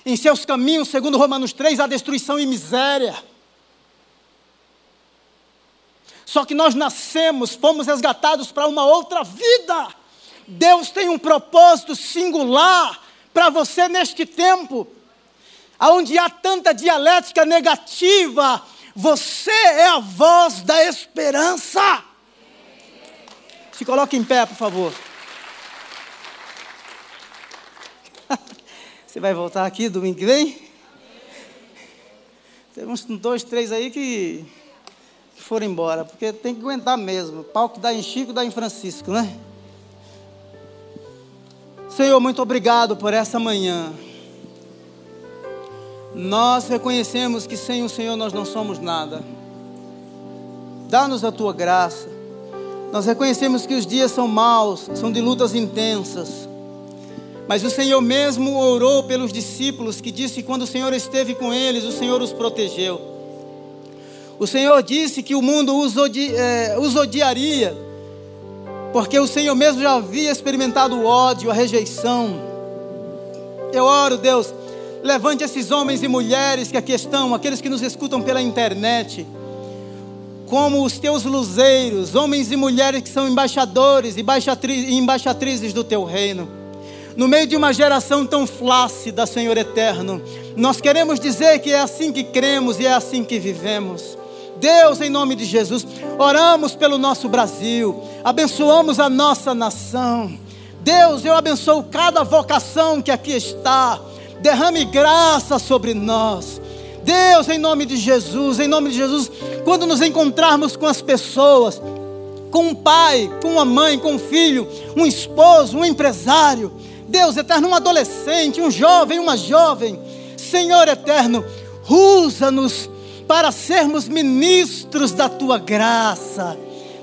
Em seus caminhos, segundo Romanos 3, há destruição e miséria. Só que nós nascemos, fomos resgatados para uma outra vida. Deus tem um propósito singular para você neste tempo aonde há tanta dialética negativa, você é a voz da esperança. Se coloque em pé, por favor. Você vai voltar aqui domingo que vem? Uns dois, três aí que, que foram embora, porque tem que aguentar mesmo. Pau que dá em Chico, dá em Francisco, né? Senhor, muito obrigado por essa manhã. Nós reconhecemos que sem o Senhor nós não somos nada. Dá-nos a tua graça. Nós reconhecemos que os dias são maus, são de lutas intensas. Mas o Senhor mesmo orou pelos discípulos, que disse que quando o Senhor esteve com eles, o Senhor os protegeu. O Senhor disse que o mundo os, odi, é, os odiaria, porque o Senhor mesmo já havia experimentado o ódio, a rejeição. Eu oro, Deus, levante esses homens e mulheres que aqui estão, aqueles que nos escutam pela internet, como os teus luzeiros, homens e mulheres que são embaixadores e embaixatrizes do teu reino. No meio de uma geração tão flácida, Senhor eterno, nós queremos dizer que é assim que cremos e é assim que vivemos. Deus, em nome de Jesus, oramos pelo nosso Brasil, abençoamos a nossa nação. Deus, eu abençoo cada vocação que aqui está, derrame graça sobre nós. Deus, em nome de Jesus, em nome de Jesus, quando nos encontrarmos com as pessoas, com um pai, com uma mãe, com um filho, um esposo, um empresário, Deus eterno, um adolescente, um jovem, uma jovem, Senhor eterno, usa-nos para sermos ministros da tua graça.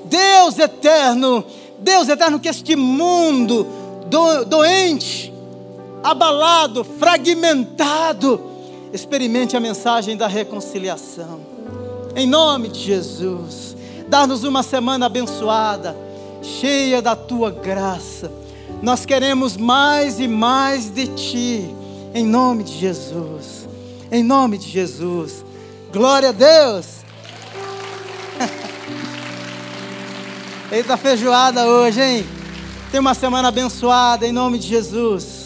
Deus eterno, Deus eterno, que este mundo do, doente, abalado, fragmentado, experimente a mensagem da reconciliação. Em nome de Jesus, dá-nos uma semana abençoada, cheia da tua graça. Nós queremos mais e mais de ti, em nome de Jesus. Em nome de Jesus. Glória a Deus. (laughs) Eita feijoada hoje, hein? Tem uma semana abençoada em nome de Jesus.